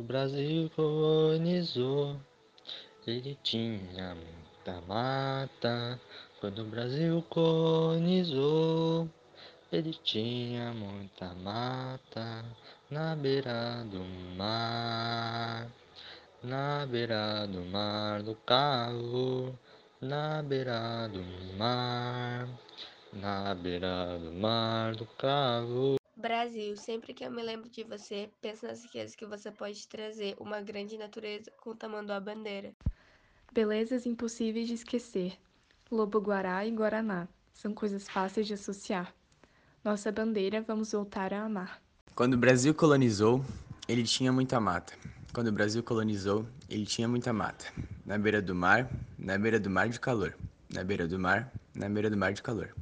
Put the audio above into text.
O Brasil colonizou, ele tinha muita mata. Quando o Brasil colonizou, ele tinha muita mata na beira do mar, na beira do mar do carro, na beira do mar, na beira do mar do carro. Brasil, sempre que eu me lembro de você, penso nas riquezas que você pode trazer, uma grande natureza com o tamanho da bandeira. Belezas impossíveis de esquecer. Lobo-guará e guaraná são coisas fáceis de associar. Nossa bandeira vamos voltar a amar. Quando o Brasil colonizou, ele tinha muita mata. Quando o Brasil colonizou, ele tinha muita mata. Na beira do mar, na beira do mar de calor. Na beira do mar, na beira do mar de calor.